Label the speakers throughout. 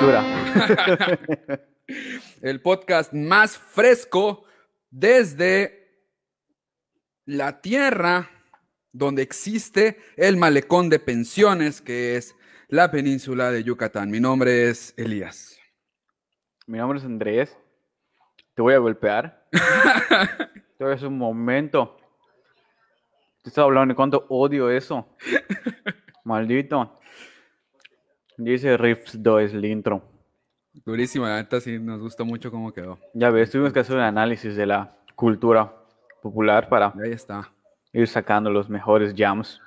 Speaker 1: el podcast más fresco desde la tierra donde existe el malecón de pensiones, que es la península de Yucatán. Mi nombre es Elías.
Speaker 2: Mi nombre es Andrés. Te voy a golpear. A hacer un momento. Te estaba hablando de cuánto odio eso. Maldito. Dice Riffs 2 el intro.
Speaker 1: Durísima, la neta sí nos gusta mucho cómo quedó.
Speaker 2: Ya ves, tuvimos que hacer un análisis de la cultura popular para
Speaker 1: Ahí está.
Speaker 2: ir sacando los mejores jams.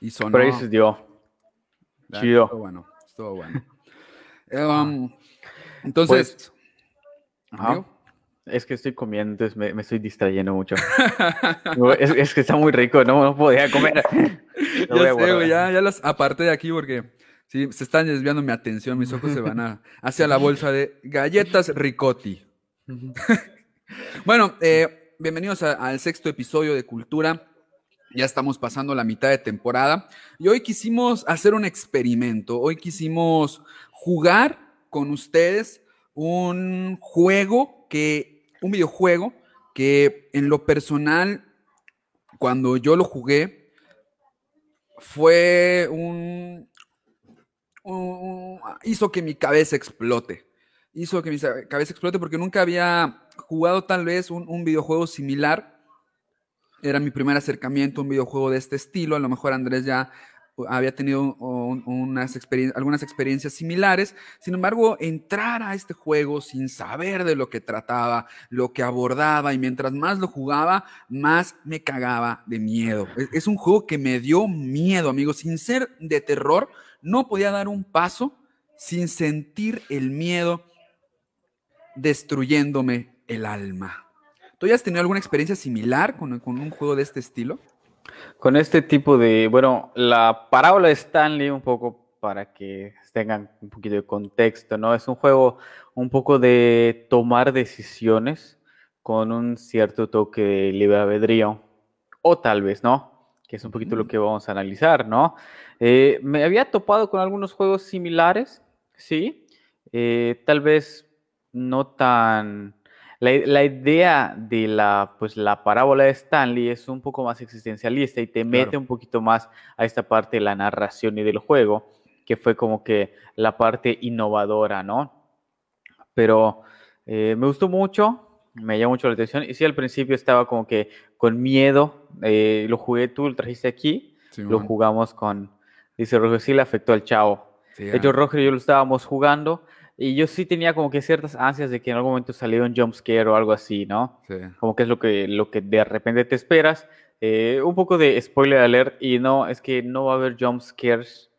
Speaker 1: Y sonó.
Speaker 2: Pero ahí se dio.
Speaker 1: neta,
Speaker 2: chido.
Speaker 1: Estuvo bueno, estuvo bueno. Um, entonces,
Speaker 2: Ajá.
Speaker 1: amigo,
Speaker 2: Es que estoy comiendo, entonces me, me estoy distrayendo mucho. No, es, es que está muy rico, no, no podía comer. A
Speaker 1: ya sé, ya, ya las aparté de aquí porque sí, se están desviando mi atención, mis ojos se van a, hacia la bolsa de galletas Ricotti. bueno, eh, bienvenidos al sexto episodio de Cultura. Ya estamos pasando la mitad de temporada y hoy quisimos hacer un experimento. Hoy quisimos jugar con ustedes un juego que, un videojuego que en lo personal, cuando yo lo jugué, fue un, hizo que mi cabeza explote. Hizo que mi cabeza explote porque nunca había jugado tal vez un, videojuego similar. Era mi primer acercamiento a un videojuego de este estilo. A lo mejor Andrés ya había tenido algunas experiencias similares. Sin embargo, entrar a este juego sin saber de lo que trataba, lo que abordaba, y mientras más lo jugaba, más me cagaba de miedo. Es, es un juego que me dio miedo, amigos. Sin ser de terror, no podía dar un paso sin sentir el miedo destruyéndome el alma. ¿Tú ya has tenido alguna experiencia similar con, con un juego de este estilo?
Speaker 2: Con este tipo de, bueno, la parábola de Stanley, un poco para que tengan un poquito de contexto, ¿no? Es un juego un poco de tomar decisiones con un cierto toque de libre albedrío, o tal vez, ¿no? Que es un poquito lo que vamos a analizar, ¿no? Eh, me había topado con algunos juegos similares, sí, eh, tal vez no tan... La, la idea de la, pues, la parábola de Stanley es un poco más existencialista y te mete
Speaker 1: Claro.
Speaker 2: un poquito más a esta parte de la narración y del juego, que fue como que la parte innovadora, ¿no? Pero eh, me gustó mucho, me llamó mucho la atención y sí, al principio estaba como que con miedo, eh, lo jugué tú, lo trajiste aquí, lo jugamos con, dice Roger, sí le afectó al chavo.
Speaker 1: Sí,
Speaker 2: De hecho,
Speaker 1: ah,
Speaker 2: Roger y yo lo estábamos jugando y yo sí tenía como que ciertas ansias de que en algún momento saliera un jump scare o algo así, ¿no?
Speaker 1: sí.
Speaker 2: Como que es lo que, lo que de repente te esperas. Eh, un poco de spoiler alert y no, es que no va a haber jump scares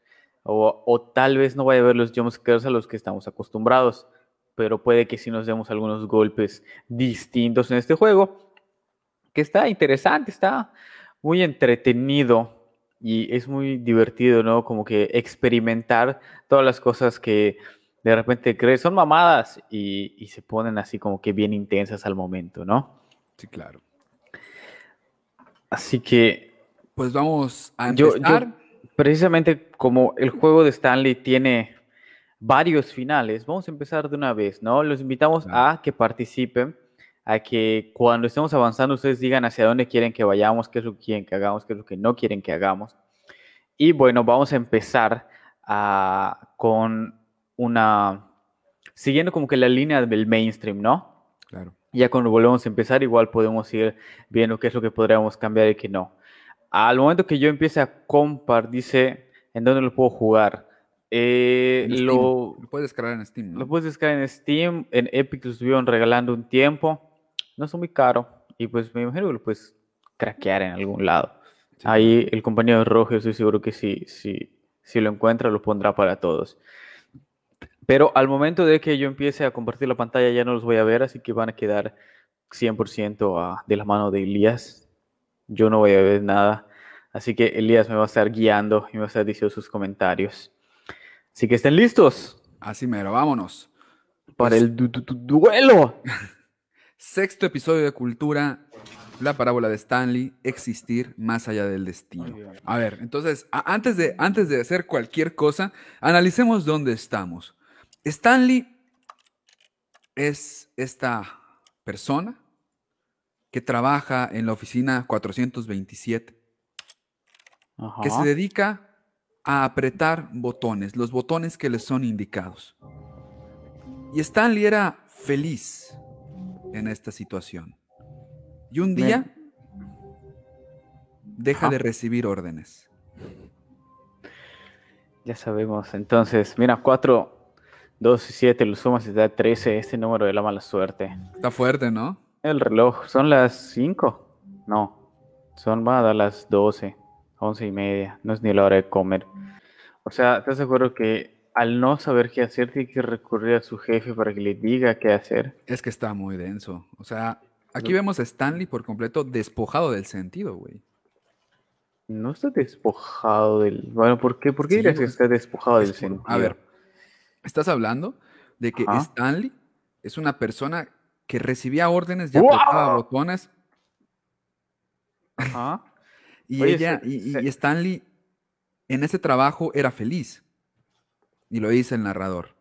Speaker 2: o, o tal vez no vaya a haber los jump scares a los que estamos acostumbrados, pero puede que sí nos demos algunos golpes distintos en este juego, que está interesante, está muy entretenido y es muy divertido, ¿no? Como que experimentar todas las cosas que de repente crees son mamadas y, y se ponen así como que bien intensas al momento, ¿no?
Speaker 1: Sí, claro.
Speaker 2: Así que
Speaker 1: Pues vamos a
Speaker 2: yo, yo-
Speaker 1: empezar.
Speaker 2: precisamente como el juego de Stanley tiene varios finales, vamos a empezar de una vez, ¿no? Los invitamos
Speaker 1: Claro.
Speaker 2: a que participen, a que cuando estemos avanzando ustedes digan hacia dónde quieren que vayamos, qué es lo que quieren que hagamos, qué es lo que no quieren que hagamos. Y bueno, vamos a empezar ah, con una, siguiendo como que la línea del mainstream, ¿no?
Speaker 1: Claro.
Speaker 2: Ya cuando volvemos a empezar, igual podemos ir viendo qué es lo que podríamos cambiar y qué no. Al momento que yo empiece a compar, dice en dónde lo puedo jugar. Eh, lo,
Speaker 1: Lo puedes descargar en Steam, ¿no?
Speaker 2: lo puedes descargar en Steam, en Epic lo estuvieron regalando un tiempo. No es muy caro y pues me imagino que lo puedes craquear en algún lado.
Speaker 1: Sí,
Speaker 2: Ahí el compañero Roger, estoy seguro que si, si, si lo encuentra, lo pondrá para todos. Pero al momento de que yo empiece a compartir la pantalla ya no los voy a ver, así que van a quedar 100% a- de la mano de Elías. Yo no voy a ver nada. Así que Elías me va a estar guiando y me va a estar diciendo sus comentarios. Así que estén listos
Speaker 1: Así mero, vámonos.
Speaker 2: para
Speaker 1: Pues-
Speaker 2: el du- du- du- duelo.
Speaker 1: Sexto episodio de Cultura, la parábola de Stanley, existir más allá del destino. A ver, entonces, antes de, antes de hacer cualquier cosa, analicemos dónde estamos. Stanley es esta persona que trabaja en la oficina 427, que se dedica a apretar botones, los botones que le son indicados. Y Stanley era feliz en esta situación. Y un día deja de recibir órdenes.
Speaker 2: Ya sabemos. Entonces, mira, 4, 2 y 7, lo sumas y te da 13, este número de la mala suerte.
Speaker 1: Está fuerte, ¿no?
Speaker 2: El reloj, son las 5. No, son van a dar las 12, 11 y media. No es ni la hora de comer. O sea, ¿estás acuerdo que al no saber qué hacer, tiene que recurrir a su jefe para que le diga qué hacer?
Speaker 1: Es que está muy denso. O sea, aquí vemos a Stanley por completo despojado del sentido, güey.
Speaker 2: No está despojado del. Bueno, ¿por qué, ¿Por qué dirías que está despojado del sentido?
Speaker 1: A ver, estás hablando de que Stanley es una persona que recibía órdenes y apretaba botones. Ajá. y ella, y, Stanley en ese trabajo era feliz. Y lo dice el narrador.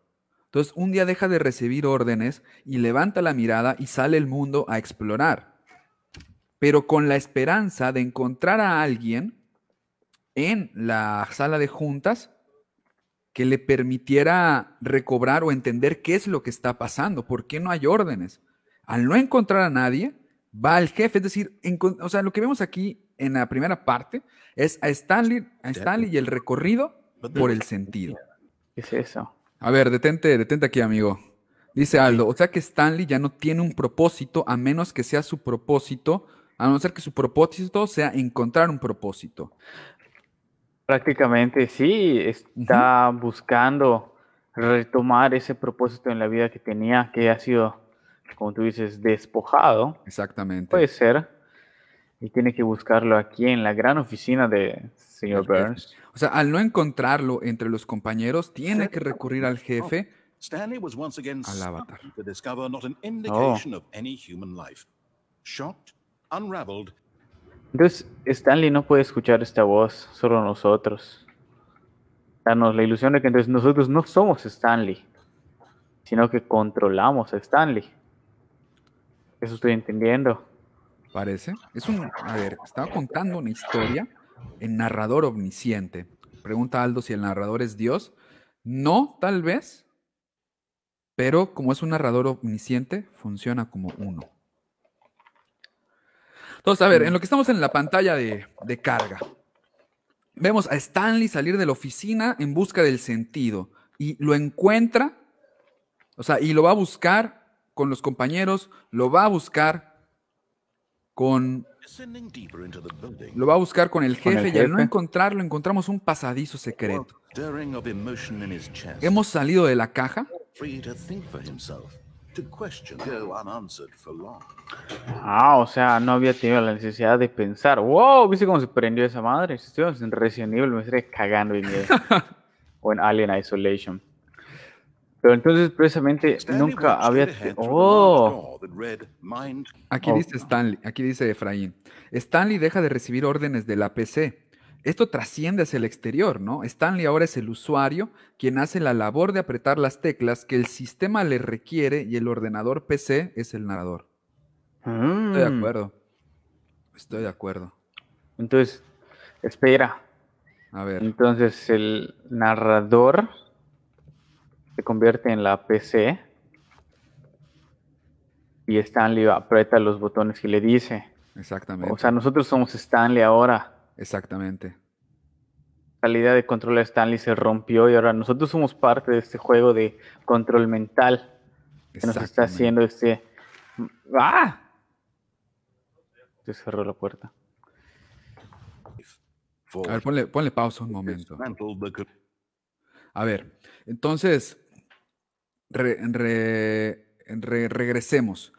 Speaker 1: Entonces, un día deja de recibir órdenes y levanta la mirada y sale el mundo a explorar pero con la esperanza de encontrar a alguien en la sala de juntas que le permitiera recobrar o entender qué es lo que está pasando, por qué no hay órdenes. Al no encontrar a nadie, va al jefe, es decir, o sea, lo que vemos aquí en la primera parte es a Stanley, a Stanley y el recorrido por el sentido.
Speaker 2: ¿Qué es eso?
Speaker 1: A ver, detente, detente aquí, amigo. Dice Aldo, o sea que Stanley ya no tiene un propósito a menos que sea su propósito a no ser que su propósito sea encontrar un propósito.
Speaker 2: Prácticamente sí, está buscando retomar ese propósito en la vida que tenía, que ha sido, como tú dices, despojado.
Speaker 1: Exactamente.
Speaker 2: Puede ser. Y tiene que buscarlo aquí en la gran oficina de señor Burns.
Speaker 1: O sea, al no encontrarlo entre los compañeros, tiene que recurrir al jefe. al avatar. Oh.
Speaker 2: Entonces, Stanley no puede escuchar esta voz, solo nosotros. Danos la ilusión de que entonces nosotros no somos Stanley, sino que controlamos a Stanley. Eso estoy entendiendo.
Speaker 1: Parece. Es un. A ver, estaba contando una historia en narrador omnisciente. Pregunta Aldo si el narrador es Dios. No, tal vez. Pero como es un narrador omnisciente, funciona como uno. Entonces, a ver, en lo que estamos en la pantalla de, carga, vemos a Stanley salir de la oficina en busca del sentido y lo encuentra, o sea, y lo va a buscar con los compañeros, lo va a buscar con lo va a buscar con el jefe, y al no encontrarlo encontramos un pasadizo secreto. Hemos salido de la caja
Speaker 2: Ah, o sea, no había tenido la necesidad de pensar. Wow, ¿viste cómo se prendió esa madre? Si estuviéramos en Resident Evil me estaría cagando de miedo. o en Alien Isolation. Pero entonces precisamente nunca había... Oh.
Speaker 1: Aquí dice Stanley, aquí dice Efraín. Stanley deja de recibir órdenes de la PC esto trasciende hacia el exterior, ¿no? Stanley ahora es el usuario quien hace la labor de apretar las teclas que el sistema le requiere y el ordenador PC es el narrador. Estoy de mm. acuerdo. Estoy de acuerdo.
Speaker 2: Entonces, espera.
Speaker 1: A ver.
Speaker 2: Entonces el narrador se convierte en la PC y Stanley aprieta los botones y le dice.
Speaker 1: Exactamente.
Speaker 2: O sea, nosotros somos Stanley ahora.
Speaker 1: Exactamente.
Speaker 2: La idea de control de Stanley se rompió y ahora nosotros somos parte de este juego de control mental que nos está haciendo este... ¡Ah! Se cerró la puerta.
Speaker 1: A ver, ponle, pausa un momento. A ver, entonces, regresemos.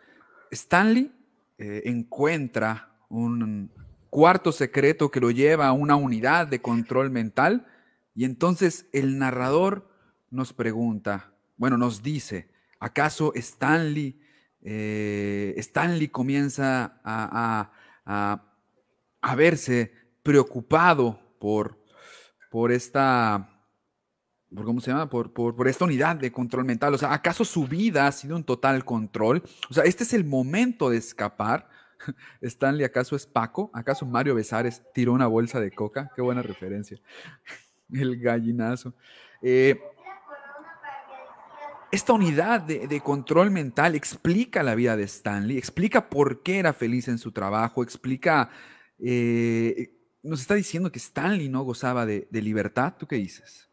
Speaker 1: Stanley eh, encuentra un, cuarto secreto que lo lleva a una unidad de control mental. Y entonces el narrador nos pregunta, bueno, nos dice, ¿acaso Stanley, eh, Stanley comienza a, verse preocupado por, por esta por ¿cómo se llama? Por, por, esta unidad de control mental. O sea, ¿acaso su vida ha sido un total control? O sea, este es el momento de escapar. Stanley, ¿acaso es Paco? ¿Acaso Mario Besares tiró una bolsa de coca? Qué buena referencia. El gallinazo. Eh, esta unidad de, control mental explica la vida de Stanley, explica por qué era feliz en su trabajo, explica, eh, nos está diciendo que Stanley no gozaba de, libertad. ¿Tú qué dices?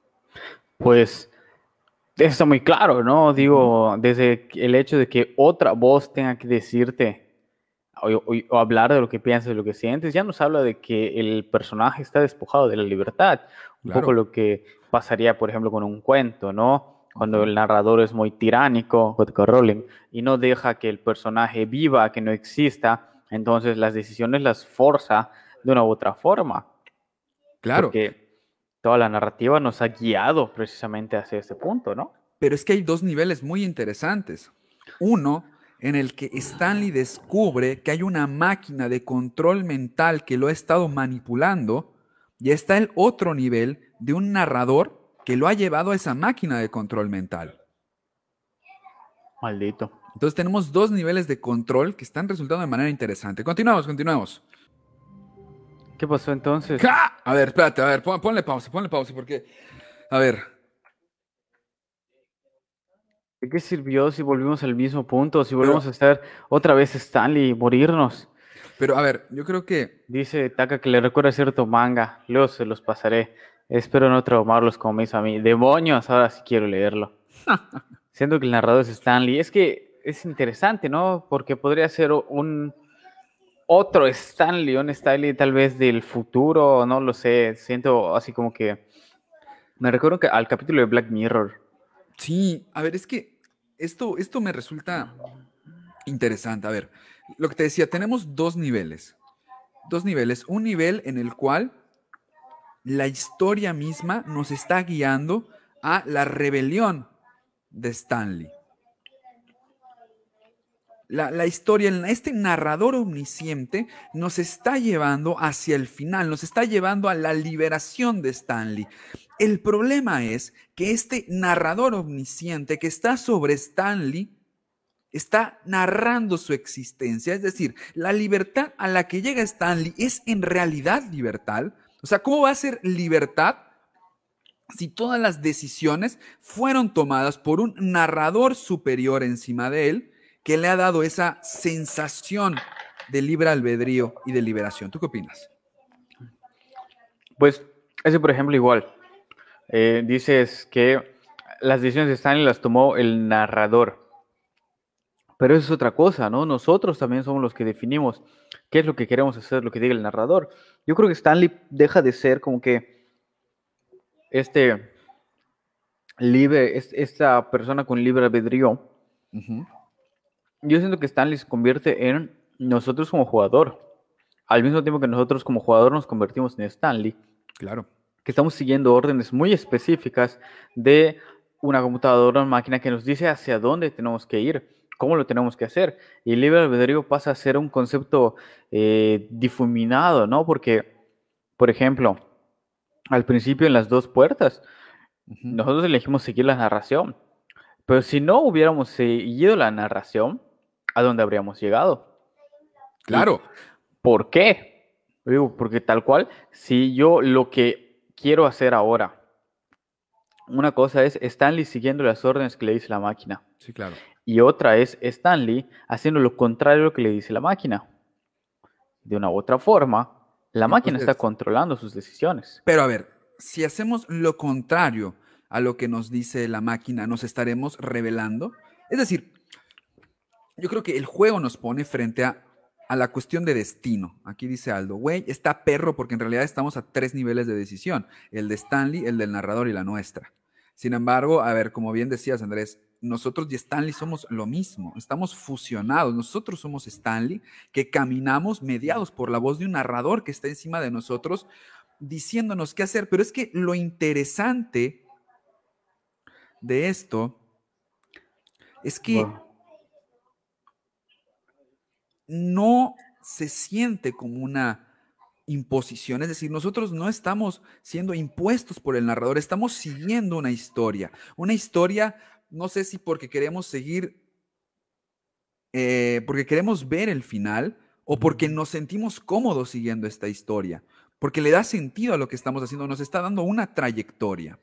Speaker 2: Pues eso está muy claro, ¿no? Digo, desde el hecho de que otra voz tenga que decirte o, hablar de lo que piensas, de lo que sientes, ya nos habla de que el personaje está despojado de la libertad. Un poco lo que pasaría, por ejemplo, con un cuento, ¿no? Cuando el narrador es muy tiránico, Rowling, y no deja que el personaje viva, que no exista, entonces las decisiones las forza de una u otra forma.
Speaker 1: Claro.
Speaker 2: Porque toda la narrativa nos ha guiado precisamente hacia ese punto, ¿no?
Speaker 1: Pero es que hay dos niveles muy interesantes. Uno, en el que Stanley descubre que hay una máquina de control mental que lo ha estado manipulando, y está el otro nivel de un narrador que lo ha llevado a esa máquina de control mental.
Speaker 2: Maldito.
Speaker 1: Entonces tenemos dos niveles de control que están resultando de manera interesante. Continuamos, continuamos.
Speaker 2: ¿Qué pasó entonces?
Speaker 1: A ver, espérate, a ver, ponle pausa, ponle pausa, porque, a ver.
Speaker 2: ¿De qué sirvió si volvimos al mismo punto? Si volvemos a estar otra vez Stanley y morirnos.
Speaker 1: Pero a ver, yo creo que.
Speaker 2: Dice Taka que le recuerda cierto manga. Luego se los pasaré. Espero no traumarlos como me hizo a mí. Demonios, ahora sí quiero leerlo. Siento que el narrador es Stanley. Es que es interesante, ¿no? Porque podría ser un otro Stanley, un Stanley tal vez del futuro, no lo sé. Siento así como que. Me recuerdo que al capítulo de Black Mirror.
Speaker 1: Sí, a ver, es que esto, esto me resulta interesante. A ver, lo que te decía, tenemos dos niveles. Dos niveles. Un nivel en el cual la historia misma nos está guiando a la rebelión de Stanley. La, historia, este narrador omnisciente nos está llevando hacia el final, nos está llevando a la liberación de Stanley. El problema es que este narrador omnisciente que está sobre Stanley está narrando su existencia, es decir, la libertad a la que llega Stanley es en realidad libertad, o sea, ¿cómo va a ser libertad si todas las decisiones fueron tomadas por un narrador superior encima de él que le ha dado esa sensación de libre albedrío y de liberación? ¿Tú qué opinas?
Speaker 2: Pues, ese por ejemplo igual. Eh, dices que las decisiones de Stanley las tomó el narrador. Pero eso es otra cosa, ¿no? Nosotros también somos los que definimos qué es lo que queremos hacer, lo que diga el narrador. Yo creo que Stanley deja de ser como que este libre, esta persona con libre albedrío. Yo siento que Stanley se convierte en nosotros como jugador. Al mismo tiempo que nosotros como jugador nos convertimos en Stanley.
Speaker 1: Claro.
Speaker 2: Que estamos siguiendo órdenes muy específicas de una computadora, una máquina que nos dice hacia dónde tenemos que ir cómo lo tenemos que hacer. Y el libre albedrío pasa a ser un concepto eh, difuminado, ¿no? Porque, por ejemplo, al principio en las dos puertas, nosotros elegimos seguir la narración. Pero si no hubiéramos seguido la narración, ¿a dónde habríamos llegado?
Speaker 1: Claro.
Speaker 2: ¿Por qué? Digo, porque tal cual, si yo lo que quiero hacer ahora, una cosa es Stanley siguiendo las órdenes que le dice la máquina.
Speaker 1: Sí, claro
Speaker 2: y otra es Stanley haciendo lo contrario a lo que le dice la máquina. De una u otra forma, la máquina está controlando sus decisiones.
Speaker 1: Pero a ver, si hacemos lo contrario a lo que nos dice la máquina, ¿nos estaremos revelando? Es decir, yo creo que el juego nos pone frente a, la cuestión de destino. Aquí dice Aldo, güey, está perro porque en realidad estamos a tres niveles de decisión, el de Stanley, el del narrador y la nuestra. Sin embargo, a ver, como bien decías, Andrés, nosotros y Stanley somos lo mismo, estamos fusionados, nosotros somos Stanley, que caminamos mediados por la voz de un narrador que está encima de nosotros diciéndonos qué hacer, pero es que lo interesante de esto es que no se siente como una imposición, es decir, nosotros no estamos siendo impuestos por el narrador, estamos siguiendo una historia, una historia, no sé si porque queremos seguir, eh, porque queremos ver el final o porque nos sentimos cómodos siguiendo esta historia, porque le da sentido a lo que estamos haciendo, nos está dando una trayectoria.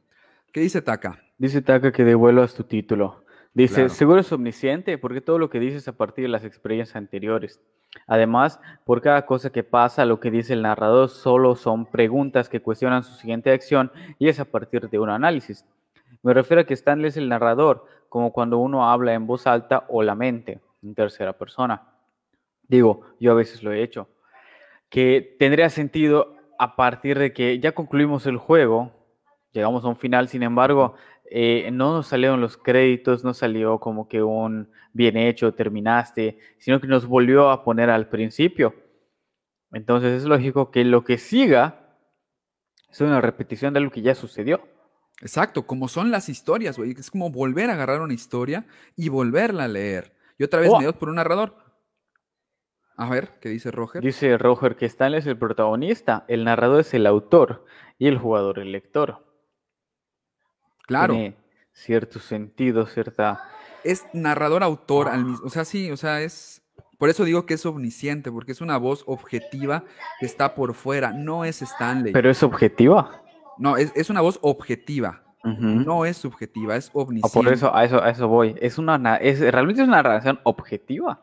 Speaker 1: ¿Qué dice Taka?
Speaker 2: Dice Taka que devuelvas tu título. Dice, seguro es omnisciente, porque todo lo que dices a partir de las experiencias anteriores. Además, por cada cosa que pasa, lo que dice el narrador solo son preguntas que cuestionan su siguiente acción y es a partir de un análisis. Me refiero a que Stanley es el narrador, como cuando uno habla en voz alta o la mente, en tercera persona. Digo, yo a veces lo he hecho. Que tendría sentido a partir de que ya concluimos el juego, llegamos a un final, sin embargo, eh, no nos salieron los créditos, no salió como que un bien hecho, terminaste, sino que nos volvió a poner al principio. Entonces es lógico que lo que siga es una repetición de lo que ya sucedió.
Speaker 1: Exacto, como son las historias, güey. Es como volver a agarrar una historia y volverla a leer. Y otra vez oh. por un narrador. A ver, ¿qué dice Roger?
Speaker 2: Dice Roger que Stanley es el protagonista, el narrador es el autor y el jugador el lector.
Speaker 1: Claro.
Speaker 2: Tiene cierto sentido, cierta...
Speaker 1: Es narrador-autor al mismo, o sea, sí, o sea, es... Por eso digo que es omnisciente, porque es una voz objetiva que está por fuera, no es Stanley.
Speaker 2: ¿Pero es objetiva?
Speaker 1: No, es, una voz objetiva. No es subjetiva, es omnisciente.
Speaker 2: por eso, a eso, a eso voy. Es una, es, realmente es una narración objetiva.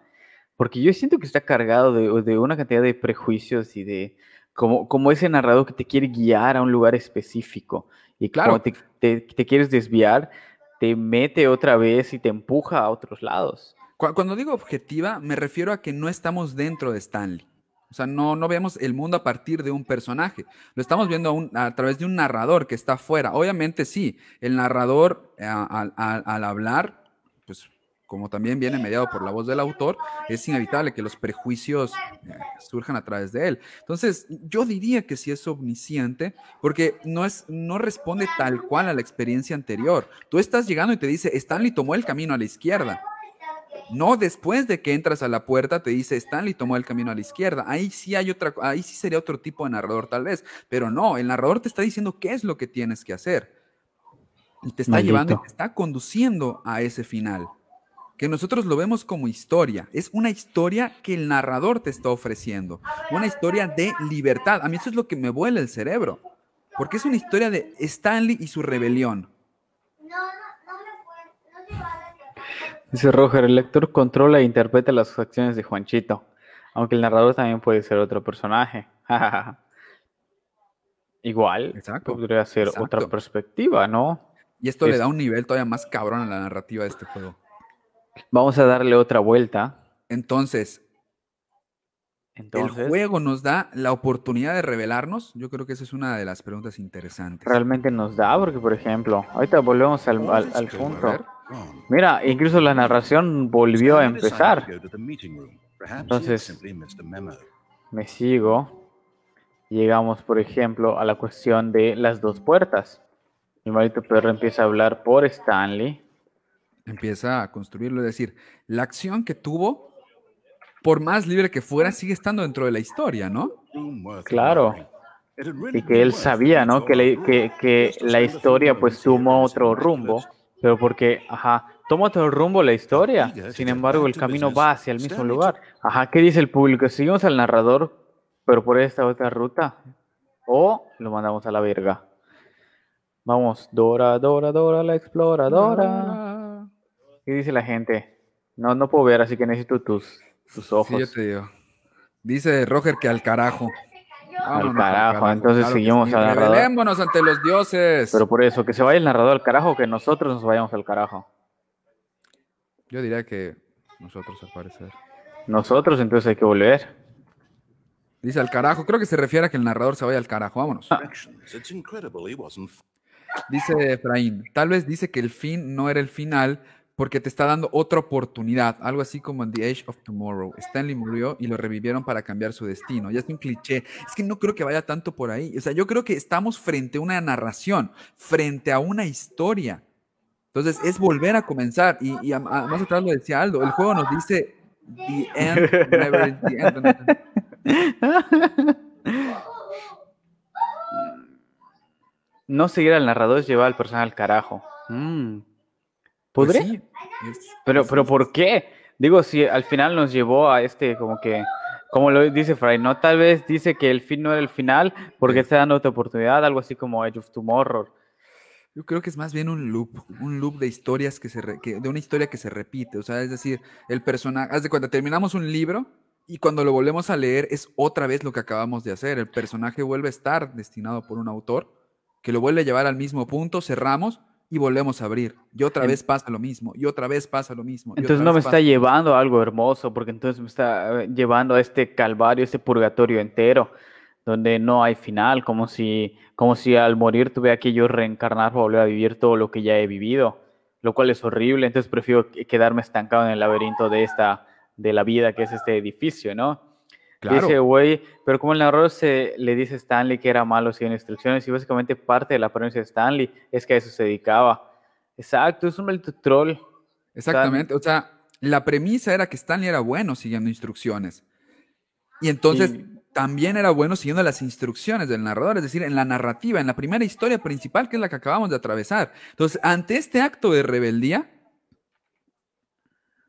Speaker 2: Porque yo siento que está cargado de, de una cantidad de prejuicios y de, como, como ese narrador que te quiere guiar a un lugar específico. Y claro, te, te, quieres desviar, te mete otra vez y te empuja a otros lados.
Speaker 1: Cuando digo objetiva, me refiero a que no estamos dentro de Stanley. O sea, no, no vemos el mundo a partir de un personaje. Lo estamos viendo a, través de un narrador que está afuera. Obviamente sí, el narrador eh, al hablar, pues como también viene mediado por la voz del autor, es inevitable que los prejuicios eh, surjan a través de él. Entonces, yo diría que sí es omnisciente, porque no, es, no responde tal cual a la experiencia anterior. Tú estás llegando y te dice, Stanley tomó el camino a la izquierda. No después de que entras a la puerta te dice Stanley tomó el camino a la izquierda. Ahí sí hay otra, ahí sí sería otro tipo de narrador tal vez, pero no, el narrador te está diciendo qué es lo que tienes que hacer. Y te está llevando y te está conduciendo a ese final que nosotros lo vemos como historia. Es una historia que el narrador te está ofreciendo. Una historia de libertad. A mí eso es lo que me vuela el cerebro. Porque es una historia de Stanley y su rebelión.
Speaker 2: Dice Roger, el lector controla e interpreta las acciones de Juanchito. Aunque el narrador también puede ser otro personaje. Igual, Exacto. podría ser otra perspectiva, ¿no?
Speaker 1: Y esto le da un nivel todavía más cabrón a la narrativa de este juego.
Speaker 2: Vamos a darle otra vuelta.
Speaker 1: Entonces, el juego nos da la oportunidad de revelarnos. Yo creo que esa es una de las preguntas interesantes.
Speaker 2: Realmente nos da, porque por ejemplo, ahorita volvemos al, al, punto. Mira, incluso la narración volvió a empezar. Entonces, me sigo. Llegamos, por ejemplo, a la cuestión de las dos puertas. Mi maldito perro empieza a hablar por Stanley
Speaker 1: empieza a construirlo. Es decir, la acción que tuvo, por más libre que fuera, sigue estando dentro de la historia, ¿no?
Speaker 2: Claro. Y que él sabía, ¿no? Que, que, la historia pues tomó otro rumbo, pero porque, ajá, toma otro rumbo la historia, sin embargo el camino va hacia el mismo lugar. Ajá, ¿qué dice el público? ¿Seguimos al narrador, pero por esta otra ruta? ¿O lo mandamos a la verga? Vamos, Dora, Dora, Dora, la exploradora. ¿Qué dice la gente? No, no puedo ver, así que necesito tus, tus ojos. Sí, yo te digo.
Speaker 1: Dice Roger que al carajo.
Speaker 2: al, carajo, entonces seguimos al narrador.
Speaker 1: Revelémonos ante los dioses.
Speaker 2: Pero por eso, que se vaya el narrador al carajo, que nosotros nos vayamos al carajo.
Speaker 1: Yo diría que nosotros al parecer.
Speaker 2: Nosotros, entonces hay que volver.
Speaker 1: Dice al carajo, creo que se refiere a que el narrador se vaya al carajo, vámonos. Ah. Dice Efraín, tal vez dice que el fin no era el final, porque te está dando otra oportunidad, algo así como en The Age of Tomorrow. Stanley murió y lo revivieron para cambiar su destino. Ya es un cliché. Es que no creo que vaya tanto por ahí. O sea, yo creo que estamos frente a una narración, frente a una historia. Entonces, es volver a comenzar. Y, y más atrás lo decía Aldo, el juego nos dice The End, never the end.
Speaker 2: No seguir al narrador es llevar al personaje al carajo. Mm.
Speaker 1: Pues
Speaker 2: ¿Podría?
Speaker 1: sí, es-
Speaker 2: Pero, pero ¿por qué? Digo, si al final nos llevó a este, como que, como lo dice Fry, ¿no? Tal vez dice que el fin no era el final porque
Speaker 1: Sí.
Speaker 2: está dando otra oportunidad, algo así como Edge of Tomorrow.
Speaker 1: Yo creo que es más bien un loop, un loop de historias que se re- que- de una historia que se repite, o sea, es decir, el personaje, haz de cuenta, terminamos un libro y cuando lo volvemos a leer es otra vez lo que acabamos de hacer, el personaje vuelve a estar destinado por un autor que lo vuelve a llevar al mismo punto, cerramos y volvemos a abrir. Y otra vez pasa lo mismo, y otra vez pasa lo mismo. y
Speaker 2: Entonces no me está llevando a algo hermoso, porque entonces me está eh, llevando a este calvario, este purgatorio entero, donde no hay final, como si, como si al morir tuviera que yo reencarnar para volver a vivir todo lo que ya he vivido, lo cual es horrible. Entonces prefiero que- quedarme estancado en el laberinto de esta, de la vida que es este edificio, ¿no?
Speaker 1: Claro.
Speaker 2: Dice, güey, pero como el narrador se le dice a Stanley que era malo siguiendo instrucciones y básicamente parte de la apariencia de Stanley es que a eso se dedicaba. Exacto, es un maldito troll.
Speaker 1: Exactamente, o sea, la premisa era que Stanley era bueno siguiendo instrucciones. Y entonces
Speaker 2: Y-
Speaker 1: también era bueno siguiendo las instrucciones del narrador, es decir, en la narrativa, en la primera historia principal, que es la que acabamos de atravesar. Entonces, ante este acto de rebeldía,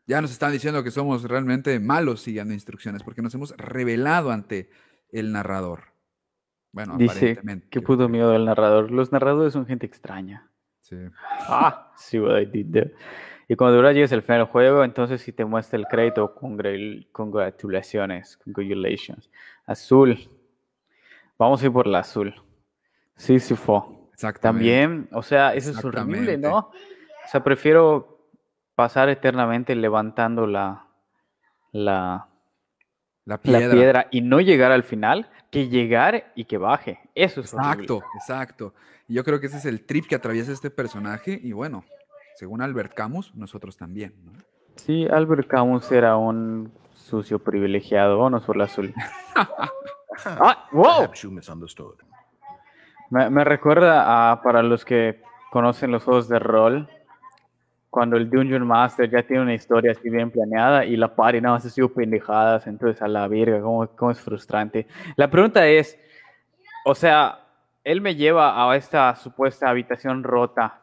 Speaker 1: ya nos están diciendo que somos realmente malos siguiendo instrucciones, porque nos hemos rebelado ante el narrador. Bueno,
Speaker 2: Dice,
Speaker 1: aparentemente.
Speaker 2: qué puto miedo del narrador. Los narradores son gente extraña.
Speaker 1: Sí.
Speaker 2: Ah, sí, what I did there. Y cuando ahora llegues al final del juego, entonces si te muestra el crédito, congra- congratulaciones, congratulations. Azul. Vamos a ir por la azul. Sísifo.
Speaker 1: Exactamente.
Speaker 2: También, o sea, eso es horrible. ¿no? O sea, prefiero pasar eternamente levantando la, la,
Speaker 1: La
Speaker 2: la
Speaker 1: piedra.
Speaker 2: y no llegar al final que llegar y que baje. Eso es horrible.
Speaker 1: Exacto, exacto. Y yo creo que ese es el trip que atraviesa este personaje. Y bueno, según Albert Camus, nosotros también. ¿no?
Speaker 2: Sí, Albert Camus era un sucio privilegiado. Por la azul. ¡Ah! ¡Wow!
Speaker 3: Perhaps you misunderstood.
Speaker 2: Me, me recuerda a, para los que conocen los juegos de rol, cuando el Dungeon Master ya tiene una historia así bien planeada y la party nada más ha sido pendejadas, entonces a la verga, cómo, cómo es frustrante. La pregunta es, o sea, él me lleva a esta supuesta habitación rota.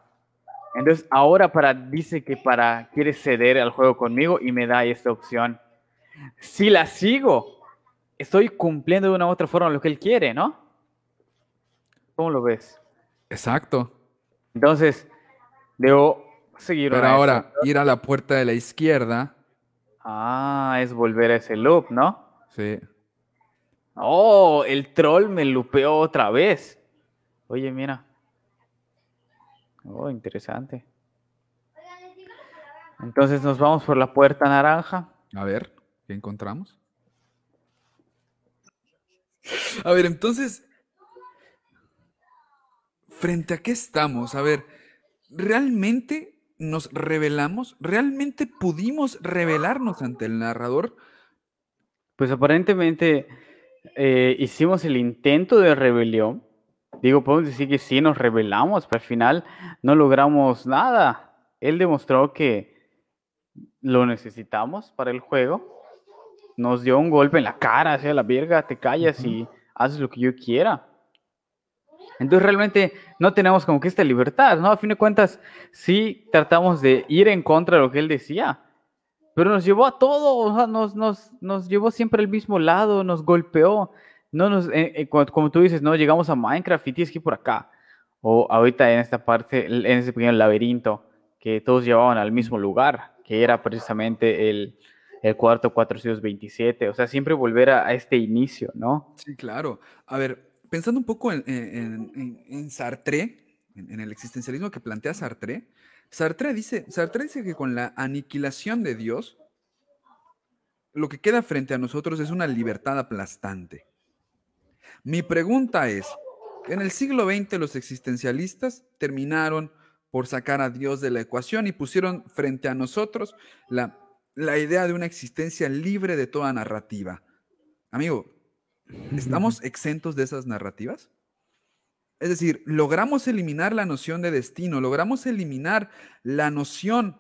Speaker 2: Entonces ahora para, dice que para, quiere ceder al juego conmigo y me da esta opción. Si la sigo, estoy cumpliendo de una u otra forma lo que él quiere, ¿no? ¿Cómo lo ves?
Speaker 1: Exacto.
Speaker 2: Entonces, debo seguir
Speaker 1: Pero ahora, ir a la puerta de la izquierda.
Speaker 2: Ah, es volver a ese loop, ¿no?
Speaker 1: Sí.
Speaker 2: Oh, el troll me lupeó otra vez. Oye, mira. Oh, interesante. Entonces nos vamos por la puerta naranja.
Speaker 1: A ver, ¿qué encontramos? A ver, entonces, ¿frente a qué estamos? A ver, ¿realmente nos revelamos? ¿Realmente pudimos revelarnos ante el narrador?
Speaker 2: Pues aparentemente eh, hicimos el intento de rebelión. Digo, podemos decir que sí nos rebelamos, pero al final no logramos nada. Él demostró que lo necesitamos para el juego. Nos dio un golpe en la cara, hacia la verga, te callas y haces lo que yo quiera. Entonces realmente no tenemos como que esta libertad, ¿no? A fin de cuentas, sí tratamos de ir en contra de lo que él decía, pero nos llevó a todo, o sea, nos, nos, nos llevó siempre al mismo lado, nos golpeó. No nos, eh, eh, como, como tú dices, no llegamos a Minecraft y tienes que ir por acá. O ahorita en esta parte, en ese pequeño laberinto, que todos llevaban al mismo lugar, que era precisamente el, el cuarto 427. O sea, siempre volver a, a este inicio, ¿no?
Speaker 1: Sí, claro. A ver, pensando un poco en, Sartre, en, en el existencialismo que plantea Sartre, Sartre dice, Sartre dice que con la aniquilación de Dios, lo que queda frente a nosotros es una libertad aplastante. Mi pregunta es, en el siglo XX los existencialistas terminaron por sacar a Dios de la ecuación y pusieron frente a nosotros la, la idea de una existencia libre de toda narrativa. Amigo, ¿estamos exentos de esas narrativas? Es decir, logramos eliminar la noción de destino, logramos eliminar la noción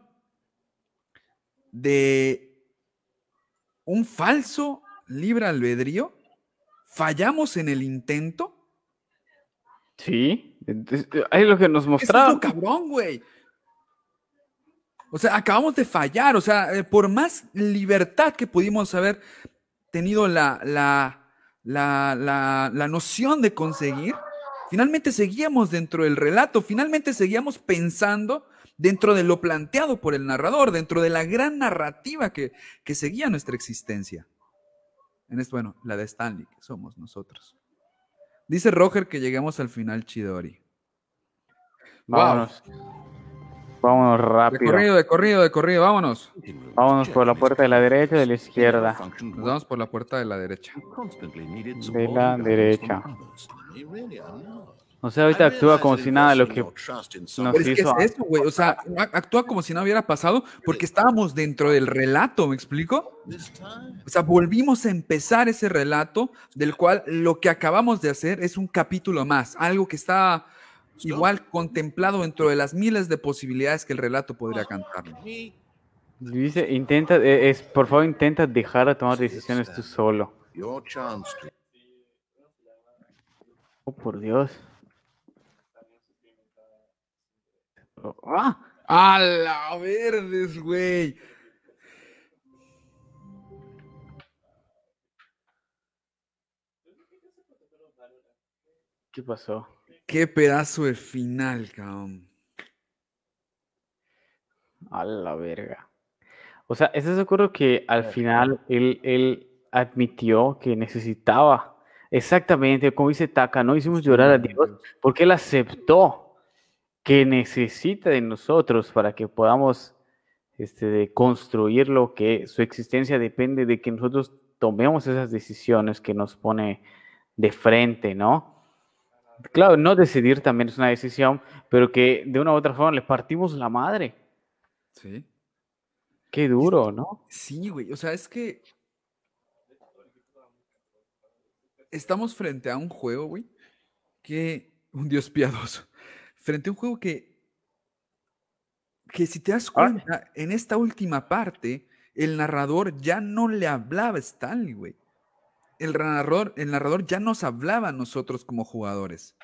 Speaker 1: de un falso libre albedrío. fallamos en el intento.
Speaker 2: Sí, es lo que nos mostraba.
Speaker 1: Es cabrón, güey. O sea, acabamos de fallar. O sea, eh, por más libertad que pudimos haber tenido la, la, la, la, noción de conseguir, finalmente seguíamos dentro del relato, finalmente seguíamos pensando dentro de lo planteado por el narrador, dentro de la gran narrativa que, que seguía nuestra existencia. En esto, bueno, la de Stanley, que somos nosotros. Dice Roger que llegamos al final Chidori.
Speaker 2: Vámonos. Vámonos rápido.
Speaker 1: De corrido, de corrido, de corrido, vámonos.
Speaker 2: Vámonos por la puerta de la derecha o de la izquierda.
Speaker 1: Nos vamos por la puerta de la derecha.
Speaker 2: De la derecha. O sea, ahorita actúa como si nada de lo que nos
Speaker 1: es
Speaker 2: hizo.
Speaker 1: es eso, güey. O sea, actúa como si no hubiera pasado porque estábamos dentro del relato, ¿me explico? O sea, volvimos a empezar ese relato del cual lo que acabamos de hacer es un capítulo más, algo que está igual contemplado dentro de las miles de posibilidades que el relato podría cantar.
Speaker 2: Dice, intenta, eh, es, por favor, intenta dejar de tomar decisiones tú solo. Oh, por Dios.
Speaker 1: ¡Ah! ¡A la verdes, güey!
Speaker 2: ¿Qué pasó?
Speaker 1: Qué pedazo de final, cabrón.
Speaker 2: A la verga. O sea, ¿estás de acuerdo que al final él, él admitió que necesitaba exactamente, como dice Taka, no hicimos llorar a Dios porque él aceptó que necesita de nosotros para que podamos este, construir lo que su existencia depende de que nosotros tomemos esas decisiones que nos pone de frente, ¿no? Claro, no decidir también es una decisión, pero que de una u otra forma le partimos la madre.
Speaker 1: Sí.
Speaker 2: Qué duro, ¿no?
Speaker 1: Sí, güey. O sea, es que estamos frente a un juego, güey, que un Dios piadoso frente a un juego que, que si te das ah. cuenta, en esta última parte, el narrador ya no le hablaba a Stanley, güey. El narrador, el narrador ya nos hablaba a nosotros como jugadores.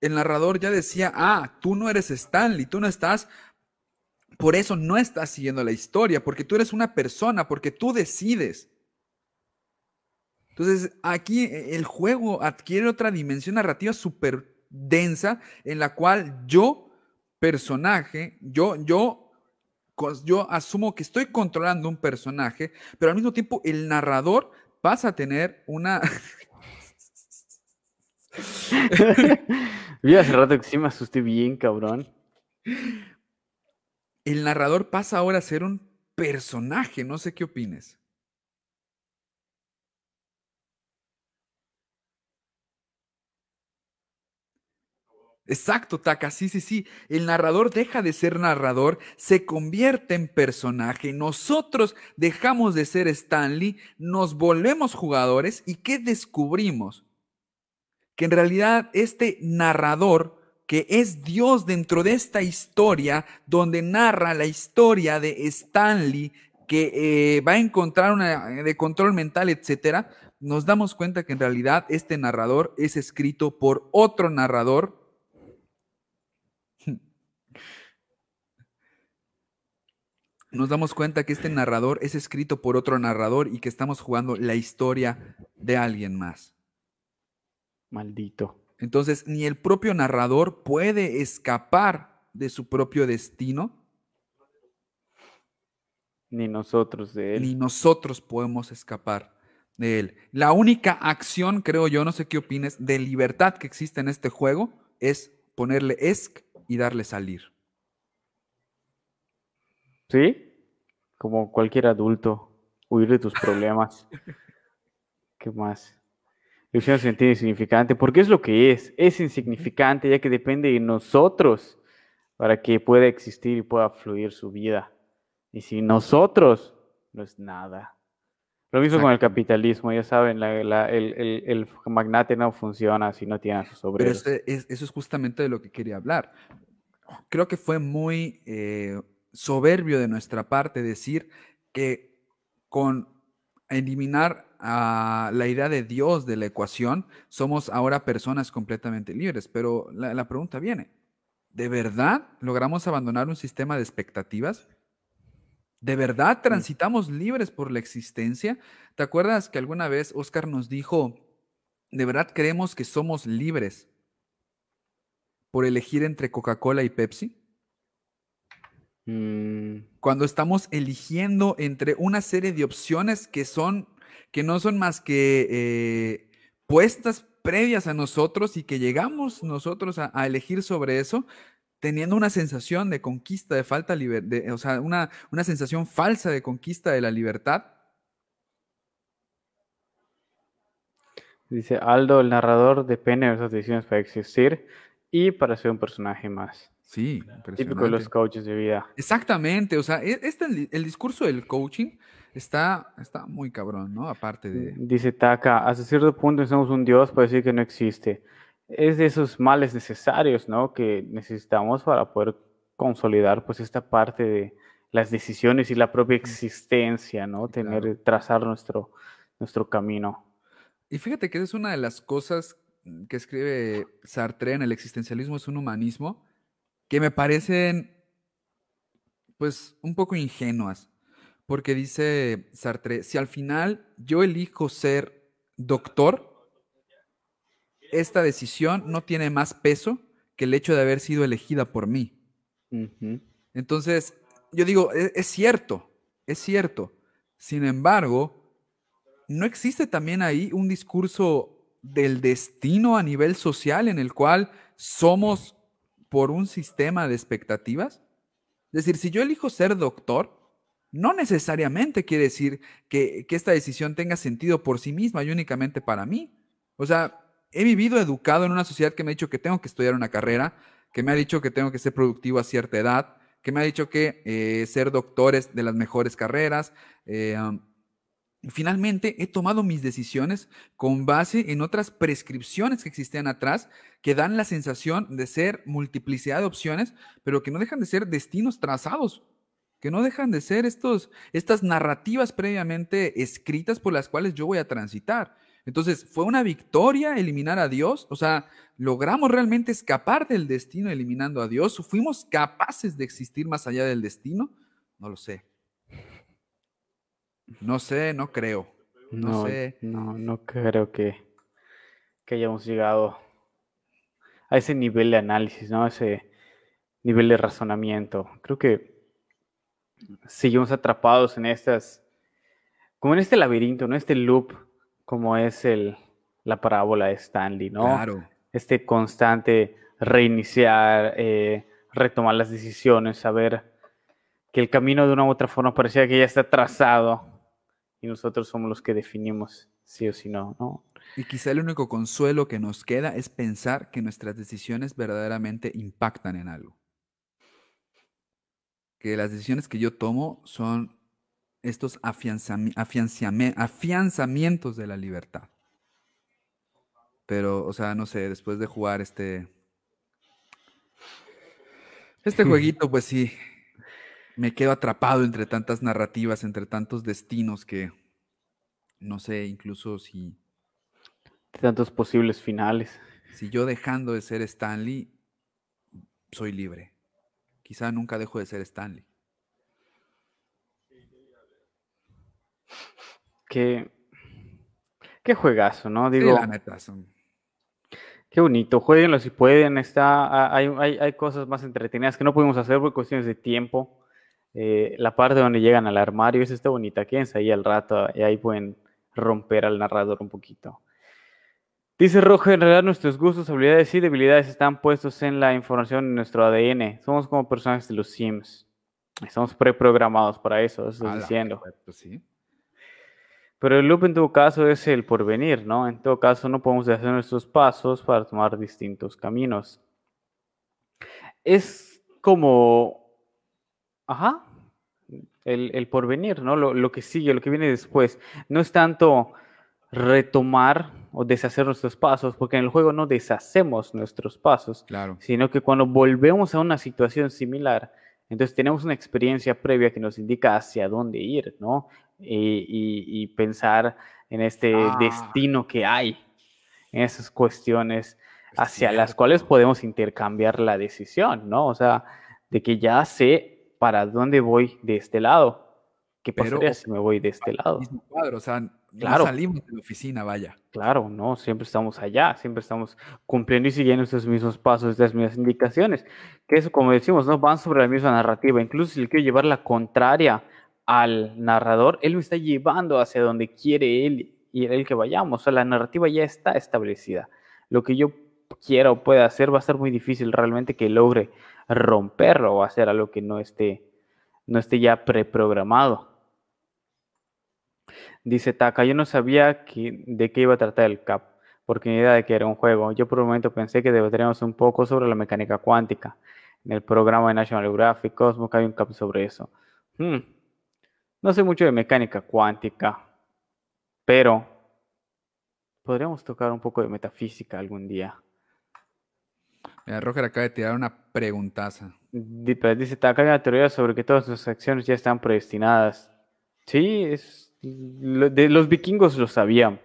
Speaker 1: El narrador ya decía, ah, tú no eres Stanley, tú no estás, por eso no estás siguiendo la historia, porque tú eres una persona, porque tú decides. Entonces, aquí eh, el juego adquiere otra dimensión narrativa súper densa en la cual yo, personaje, yo, yo, yo asumo que estoy controlando un personaje, pero al mismo tiempo el narrador pasa a tener una...
Speaker 2: Vi hace rato que sí me asusté bien, cabrón.
Speaker 1: El narrador pasa ahora a ser un personaje, no sé qué opines. Exacto, Taka, sí, sí, sí. El narrador deja de ser narrador, se convierte en personaje. Nosotros dejamos de ser Stanley, nos volvemos jugadores y ¿qué descubrimos? Que en realidad este narrador, que es Dios dentro de esta historia, donde narra la historia de Stanley, que eh, va a encontrar una de control mental, etcétera, nos damos cuenta que en realidad este narrador es escrito por otro narrador nos damos cuenta que este narrador es escrito por otro narrador y que estamos jugando la historia de alguien más.
Speaker 2: Maldito.
Speaker 1: Entonces, ni el propio narrador puede escapar de su propio destino.
Speaker 2: Ni nosotros de él.
Speaker 1: Ni nosotros podemos escapar de él. La única acción, creo yo, no sé qué opines, de libertad que existe en este juego es ponerle esc y darle salir.
Speaker 2: ¿Sí? Como cualquier adulto, huir de tus problemas. ¿Qué más? Ilusión sentido insignificante, porque es lo que es, es insignificante ya que depende de nosotros para que pueda existir y pueda fluir su vida. Y si nosotros, no es nada. Lo mismo con el capitalismo, ya saben, el, magnate no funciona si no tiene a sus obreros.
Speaker 1: Pero eso es justamente de lo que quería hablar. Creo que fue muy eh, soberbio de nuestra parte decir que con eliminar a la idea de Dios de la ecuación, somos ahora personas completamente libres. Pero la, la pregunta viene, ¿de verdad logramos abandonar un sistema de expectativas? ¿De verdad transitamos libres por la existencia? ¿Te acuerdas que alguna vez Oscar nos dijo, ¿de verdad creemos que somos libres por elegir entre Coca-Cola y Pepsi?
Speaker 2: Mm,
Speaker 1: Cuando estamos eligiendo entre una serie de opciones que son, que no son más que eh, puestas previas a nosotros y que llegamos nosotros a, a elegir sobre eso, teniendo una sensación de conquista, de falta, liber- de, o sea, una, una sensación falsa de conquista de la libertad.
Speaker 2: dice Aldo, el narrador depende de nuestras decisiones para existir y para ser un personaje más.
Speaker 1: Sí,
Speaker 2: Típico de los coaches de vida.
Speaker 1: Exactamente, o sea, e- este, el, el discurso del coaching está, está muy cabrón, ¿no? Aparte de...
Speaker 2: Dice Taka, hasta cierto punto necesitamos un Dios para decir que no existe. Es de esos males necesarios, ¿no? Que necesitamos para poder consolidar, pues, esta parte de las decisiones y la propia existencia, ¿no? Tener,
Speaker 1: claro.
Speaker 2: trazar nuestro, nuestro camino.
Speaker 1: Y fíjate que esa es una de las cosas mm, que escribe Sartre en el existencialismo es un humanismo que me parecen pues un poco ingenuas, porque dice Sartre, si al final yo elijo ser doctor, esta decisión no tiene más peso que el hecho de haber sido elegida por mí. Entonces, yo digo, "E- es, cierto, es cierto. Sin embargo, ¿no existe también ahí un discurso del destino a nivel social en el cual somos por un sistema de expectativas? Es decir, si yo elijo ser doctor, no necesariamente quiere decir que, que esta decisión tenga sentido por sí misma y únicamente para mí. O sea, he vivido educado en una sociedad que me ha dicho que tengo que estudiar una carrera, que me ha dicho que tengo que ser productivo a cierta edad, que me ha dicho que eh, ser doctor es de las mejores carreras. eh, finalmente he tomado mis decisiones con base en otras prescripciones que existían atrás, que dan la sensación de ser multiplicidad de opciones, pero que no dejan de ser destinos trazados, que no dejan de ser estos, estas narrativas previamente escritas por las cuales yo voy a transitar. Entonces, ¿fue una victoria eliminar a Dios? O sea, ¿logramos realmente escapar del destino eliminando a Dios? ¿Fuimos capaces de existir más allá del destino? No lo sé. No sé, no creo. No
Speaker 2: No,
Speaker 1: sé.
Speaker 2: no, no creo que, que hayamos llegado a ese nivel de análisis, ¿no? A ese nivel de razonamiento. Creo que seguimos atrapados en estas, como en este laberinto, ¿no? Este loop, como es el, la parábola de Stanley, ¿no?
Speaker 1: Claro.
Speaker 2: Este constante reiniciar, eh, retomar las decisiones, saber que el camino de una u otra forma parecía que ya está trazado y nosotros somos los que definimos sí o sí no, ¿no?
Speaker 1: Y quizá el único consuelo que nos queda es pensar que nuestras decisiones verdaderamente impactan en algo. Que las decisiones que yo tomo son estos afianzami- afianzamientos de la libertad. Pero, o sea, no sé, después de jugar este. Este jueguito, pues sí. Me quedo atrapado entre tantas narrativas, entre tantos destinos que. No sé, incluso si.
Speaker 2: Tantos posibles finales.
Speaker 1: Si yo dejando de ser Stanley, soy libre. Quizá nunca dejo de ser Stanley.
Speaker 2: Qué, qué juegazo, ¿no?
Speaker 1: Sí,
Speaker 2: Digo,
Speaker 1: la neta, son-
Speaker 2: qué bonito. Jueguenlo si pueden. Está, ha- hay, hay, hay cosas más entretenidas que no pudimos hacer por cuestiones de tiempo. Eh, la parte donde llegan al armario, esa está bonita. Quédense ahí al rato y ahí pueden romper al narrador un poquito. Dice Roger, en realidad nuestros gustos, habilidades y debilidades están puestos en la información en nuestro ADN. Somos como personajes de los Sims. Estamos preprogramados para eso, eso estás diciendo.
Speaker 1: pues sí.
Speaker 2: Pero el loop en todo caso es el porvenir, ¿no? En todo caso no podemos hacer nuestros pasos para tomar distintos caminos. Es como, ajá, el, el porvenir, ¿no? Lo, lo que sigue, lo que viene después. No es tanto retomar o deshacer nuestros pasos, porque en el juego no deshacemos nuestros pasos,
Speaker 1: Claro.
Speaker 2: sino que cuando volvemos a una situación similar, Entonces tenemos una experiencia previa que nos indica hacia dónde ir, ¿no? Y, pensar en este ah. destino que hay, en esas cuestiones hacia las cuales podemos intercambiar la decisión, ¿no? O sea, de que ya sé para dónde voy de este lado. ¿Qué pasaría si me voy de este lado?
Speaker 1: o sea, claro. salimos de la oficina, vaya.
Speaker 2: Claro, no, siempre estamos allá, siempre estamos cumpliendo y siguiendo esos mismos pasos, estas mismas indicaciones, que eso, como decimos, no van sobre la misma narrativa. Incluso si le quiero llevar la contraria al narrador, él me está llevando hacia donde quiere él y él que vayamos. O sea, la narrativa ya está establecida. Lo que yo quiera o pueda hacer va a ser muy difícil realmente que logre romperlo o hacer algo que no esté, no esté ya preprogramado. Dice Taka, yo no sabía de qué iba a tratar el CAP, porque ni idea de que era un juego. Yo por un momento pensé que deberíamos un poco sobre la mecánica cuántica. En el programa de National Geographic Cosmos hay un CAP sobre eso. Hmm. No sé mucho de mecánica cuántica, pero podríamos tocar un poco de metafísica algún día.
Speaker 1: Mira, Roger acaba de tirar una preguntaza.
Speaker 2: Dice, acá hay una teoría sobre que todas sus acciones ya están predestinadas. Sí, es, de los vikingos lo sabían.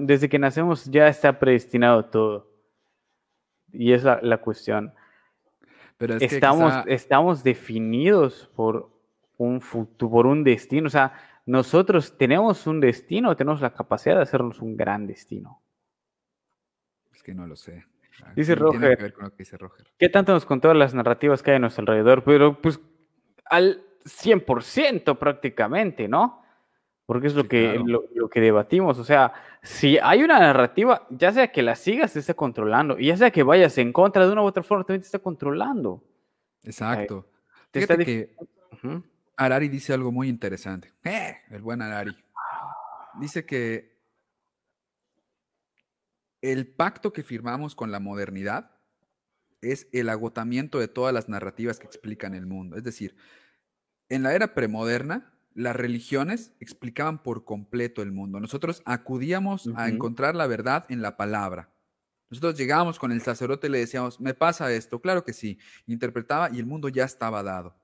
Speaker 2: desde que nacemos ya está predestinado todo. Y es la, cuestión. Pero estamos, estamos definidos por un futuro, por un destino. O sea, nosotros tenemos un destino, tenemos la capacidad de hacernos un gran destino.
Speaker 1: Es que no lo sé.
Speaker 2: Dice Roger, ¿Qué tanto nos contó las narrativas que hay a nuestro alrededor? Pero pues al 100% prácticamente, ¿no? Porque es lo, que, lo, que debatimos. O sea, si hay una narrativa, ya sea que la sigas, te está controlando. Y ya sea que vayas en contra de una u otra forma, también te está controlando.
Speaker 1: Exacto. Fíjate que Arari dice algo muy interesante. ¡Eh! El buen Arari. Dice que el pacto que firmamos con la modernidad es el agotamiento de todas las narrativas que explican el mundo. Es decir, en la era premoderna, las religiones explicaban por completo el mundo. Nosotros acudíamos a encontrar la verdad en la palabra. Nosotros llegábamos con el sacerdote y le decíamos, me pasa esto, claro que sí. Interpretaba y el mundo ya estaba dado.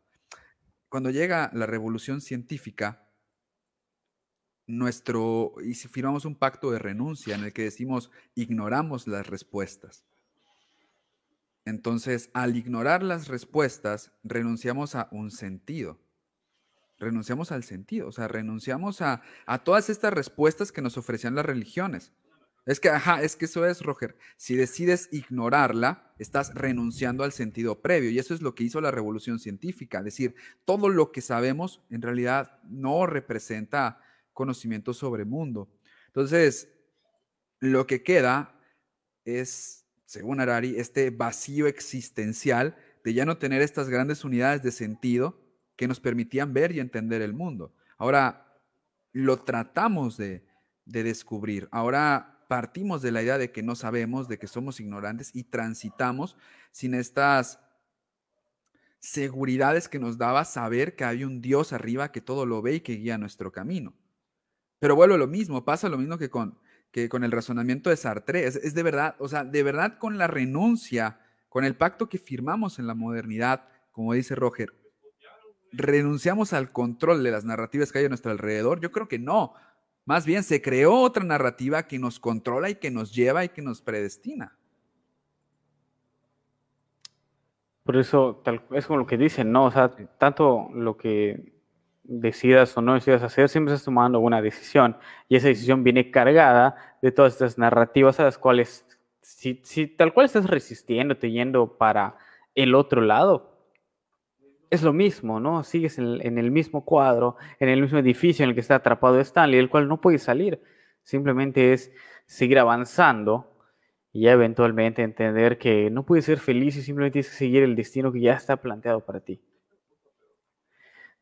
Speaker 1: Cuando llega la revolución científica, nuestro, y si firmamos un pacto de renuncia en el que decimos, ignoramos las respuestas. Entonces, al ignorar las respuestas, renunciamos a un sentido. Renunciamos al sentido, o sea, renunciamos a, a todas estas respuestas que nos ofrecían las religiones. Es que, ajá, es que eso es, Roger. Si decides ignorarla, estás renunciando al sentido previo. Y eso es lo que hizo la revolución científica. Es decir, todo lo que sabemos en realidad no representa conocimiento sobre mundo. Entonces, lo que queda es, según Harari, este vacío existencial de ya no tener estas grandes unidades de sentido que nos permitían ver y entender el mundo. Ahora lo tratamos de, de descubrir. Ahora partimos de la idea de que no sabemos, de que somos ignorantes y transitamos sin estas seguridades que nos daba saber que hay un Dios arriba que todo lo ve y que guía nuestro camino. Pero vuelvo a lo mismo, pasa lo mismo que con, que con el razonamiento de Sartre. Es, de verdad, o sea, de verdad con la renuncia, con el pacto que firmamos en la modernidad, como dice Roger, ¿renunciamos al control de las narrativas que hay a nuestro alrededor? Yo creo que no. Más bien se creó otra narrativa que nos controla y que nos lleva y que nos predestina.
Speaker 2: Por eso es como lo que dicen, ¿no? O sea, tanto lo que decidas o no decidas hacer, siempre estás tomando una decisión y esa decisión viene cargada de todas estas narrativas a las cuales, si, tal cual estás resistiendo, yendo para el otro lado, es lo mismo, ¿no? Sigues en, el mismo cuadro, en el mismo edificio en el que está atrapado Stanley, el cual no puede salir. Simplemente es seguir avanzando y eventualmente entender que no puedes ser feliz y simplemente que seguir el destino que ya está planteado para ti.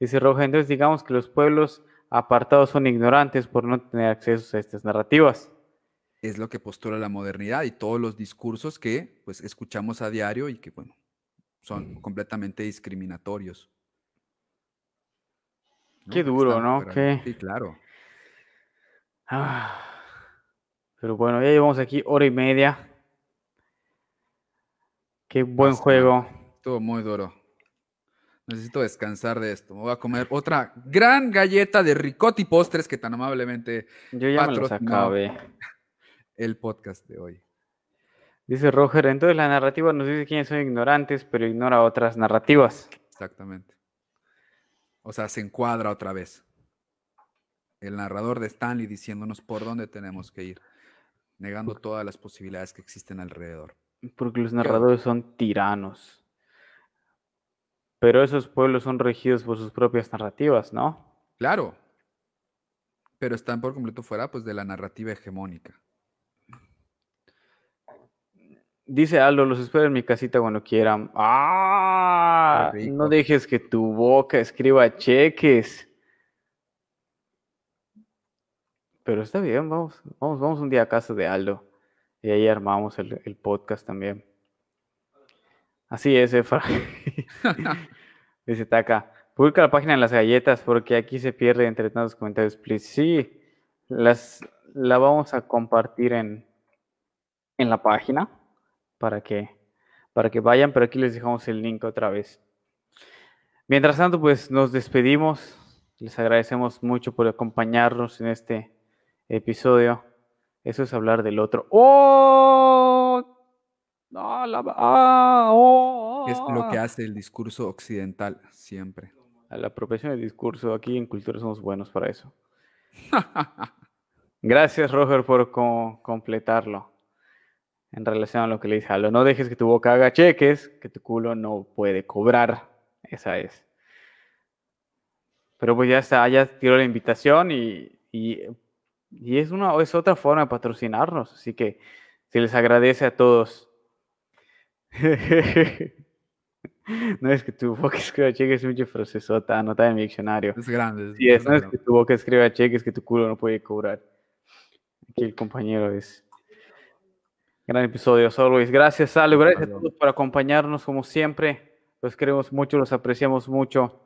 Speaker 2: Dice Roja, entonces digamos que los pueblos apartados son ignorantes por no tener acceso a estas narrativas.
Speaker 1: Es lo que postula la modernidad y todos los discursos que pues escuchamos a diario y que bueno, son completamente discriminatorios.
Speaker 2: Qué duro, ¿no?
Speaker 1: Sí, claro.
Speaker 2: Ah, pero bueno, ya llevamos aquí hora y media. Qué buen juego.
Speaker 1: Todo muy duro. Necesito descansar de esto. Me voy a comer otra gran galleta de Ricotti Postres que tan amablemente
Speaker 2: Yo ya me los acabé.
Speaker 1: el podcast de hoy.
Speaker 2: Dice Roger, entonces la narrativa nos dice quiénes son ignorantes, pero ignora otras narrativas.
Speaker 1: Exactamente. O sea, se encuadra otra vez. El narrador de Stanley diciéndonos por dónde tenemos que ir, negando todas las posibilidades que existen alrededor.
Speaker 2: Porque los narradores son tiranos. Pero esos pueblos son regidos por sus propias narrativas, ¿no?
Speaker 1: Claro, pero están por completo fuera pues, de la narrativa hegemónica.
Speaker 2: Dice Aldo, los espero en mi casita cuando quieran. ¡Ah! No dejes que tu boca escriba cheques. Pero está bien, vamos, vamos, vamos un día a casa de Aldo. Y ahí armamos el, el podcast también. Así es, Efra. Dice Taka. Publica la página de las galletas porque aquí se pierde entre tantos comentarios, please. Sí, las, la vamos a compartir en, en la página para que, para que vayan, pero aquí les dejamos el link otra vez. Mientras tanto, pues nos despedimos. Les agradecemos mucho por acompañarnos en este episodio. Eso es hablar del otro. ¡Oh! ¡Ah, la- ah, oh,
Speaker 1: Es lo que
Speaker 2: ah!
Speaker 1: hace el discurso occidental siempre.
Speaker 2: A la apropiación del discurso. Aquí en Cultura somos buenos para eso. Gracias, Roger, por co- completarlo. En relación a lo que le dije Halo. No dejes que tu boca haga cheques, que tu culo no puede cobrar. Esa es. Pero pues ya está, ya tiró la invitación y, y, y es, una, es otra forma de patrocinarnos. Así que se les agradece a todos. No es que tu boca escriba cheques, es mucho procesota, anota en mi diccionario.
Speaker 1: Es grande.
Speaker 2: Sí, es, no es
Speaker 1: grande.
Speaker 2: que tu boca escriba cheques que tu culo no puede cobrar. Aquí el compañero es. Gran episodio, as always. Gracias, Salo. Gracias a todos por acompañarnos como siempre. Los queremos mucho, los apreciamos mucho.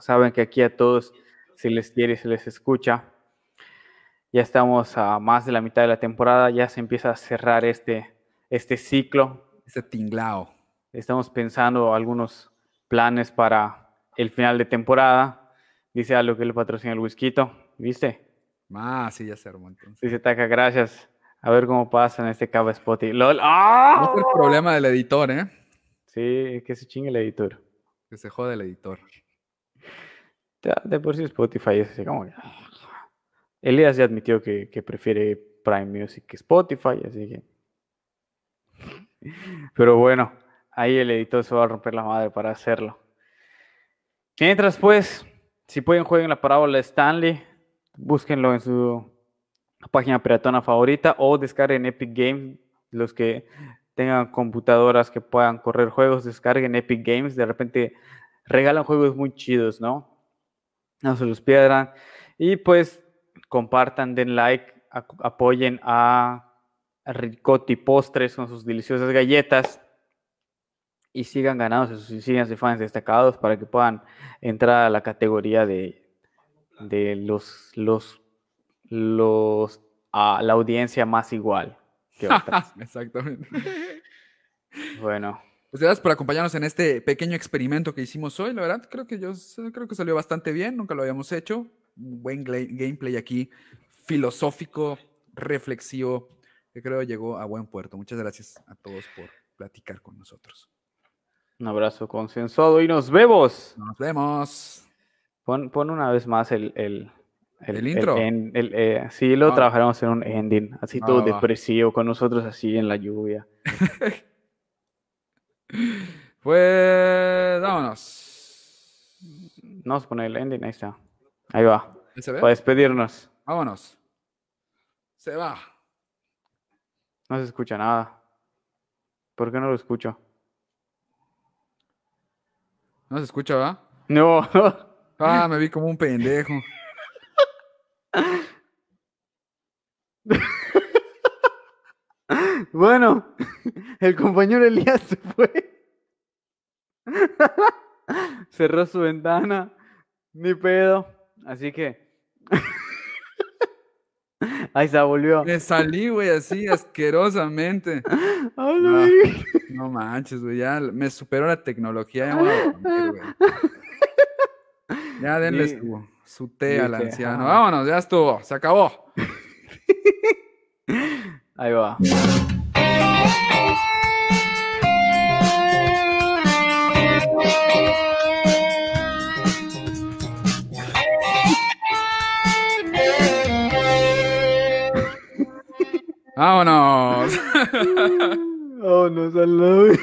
Speaker 2: Saben que aquí a todos se les quiere y se les escucha. Ya estamos a más de la mitad de la temporada, ya se empieza a cerrar este, este ciclo.
Speaker 1: Ese tinglao.
Speaker 2: Estamos pensando algunos planes para el final de temporada. Dice algo que le patrocina el whisky, ¿viste?
Speaker 1: Ah, sí, ya se armó entonces.
Speaker 2: Dice Taka, gracias. A ver cómo pasa en este cabo Spotify. ¡Lol! ¡Ah!
Speaker 1: Es el problema del editor, ¿eh?
Speaker 2: Sí, que se chingue el editor.
Speaker 1: Que se jode el editor.
Speaker 2: Ya, De por sí Spotify es así como... que- Elías ya admitió que, que prefiere Prime Music que Spotify, así que... Pero bueno, ahí el editor se va a romper la madre para hacerlo. Mientras pues, si pueden jueguen la parábola de Stanley, búsquenlo en su página piratona favorita o descarguen Epic Games, los que tengan computadoras que puedan correr juegos, descarguen Epic Games, de repente regalan juegos muy chidos, ¿no? No se los pierdan. Y pues compartan, den like, apoyen a Ricotti Postres con sus deliciosas galletas y sigan ganándose sus insignias de fans destacados para que puedan entrar a la categoría de, de los, los, los, a la audiencia más igual que otras.
Speaker 1: Exactamente.
Speaker 2: bueno,
Speaker 1: Pues gracias por acompañarnos en este pequeño experimento que hicimos hoy. La verdad, creo que yo creo que salió bastante bien. Nunca lo habíamos hecho. Un buen gameplay aquí, filosófico, reflexivo, que creo llegó a buen puerto. Muchas gracias a todos por platicar con nosotros.
Speaker 2: un abrazo consensuado y nos vemos.
Speaker 1: Nos vemos.
Speaker 2: Pon, pon una vez más el, el,
Speaker 1: ¿El intro?
Speaker 2: el, eh, sí, lo
Speaker 1: Ah.
Speaker 2: trabajaremos en un ending, así todo
Speaker 1: va, va.
Speaker 2: depresivo, con nosotros así en la lluvia.
Speaker 1: Pues vámonos.
Speaker 2: Vamos a poner el ending, ahí está. Ahí va.
Speaker 1: ¿Ya se ve?
Speaker 2: Para despedirnos.
Speaker 1: Vámonos. Se va.
Speaker 2: No se escucha nada. ¿Por qué no lo escucho?
Speaker 1: ¿No se escucha, va?
Speaker 2: No.
Speaker 1: Ah, me vi como un pendejo.
Speaker 2: Bueno, el compañero Elías se fue. Cerró su ventana. Ni pedo. Así que. Ahí se volvió.
Speaker 1: Me salí, güey, así asquerosamente.
Speaker 2: Ay,
Speaker 1: No. No manches, güey, ya me superó la tecnología. Ya, dormir. Ya denle
Speaker 2: Sí.
Speaker 1: su, su té al anciano. Vámonos, ya estuvo, se acabó.
Speaker 2: Ahí va.
Speaker 1: Vámonos.
Speaker 2: Oh, no, salud.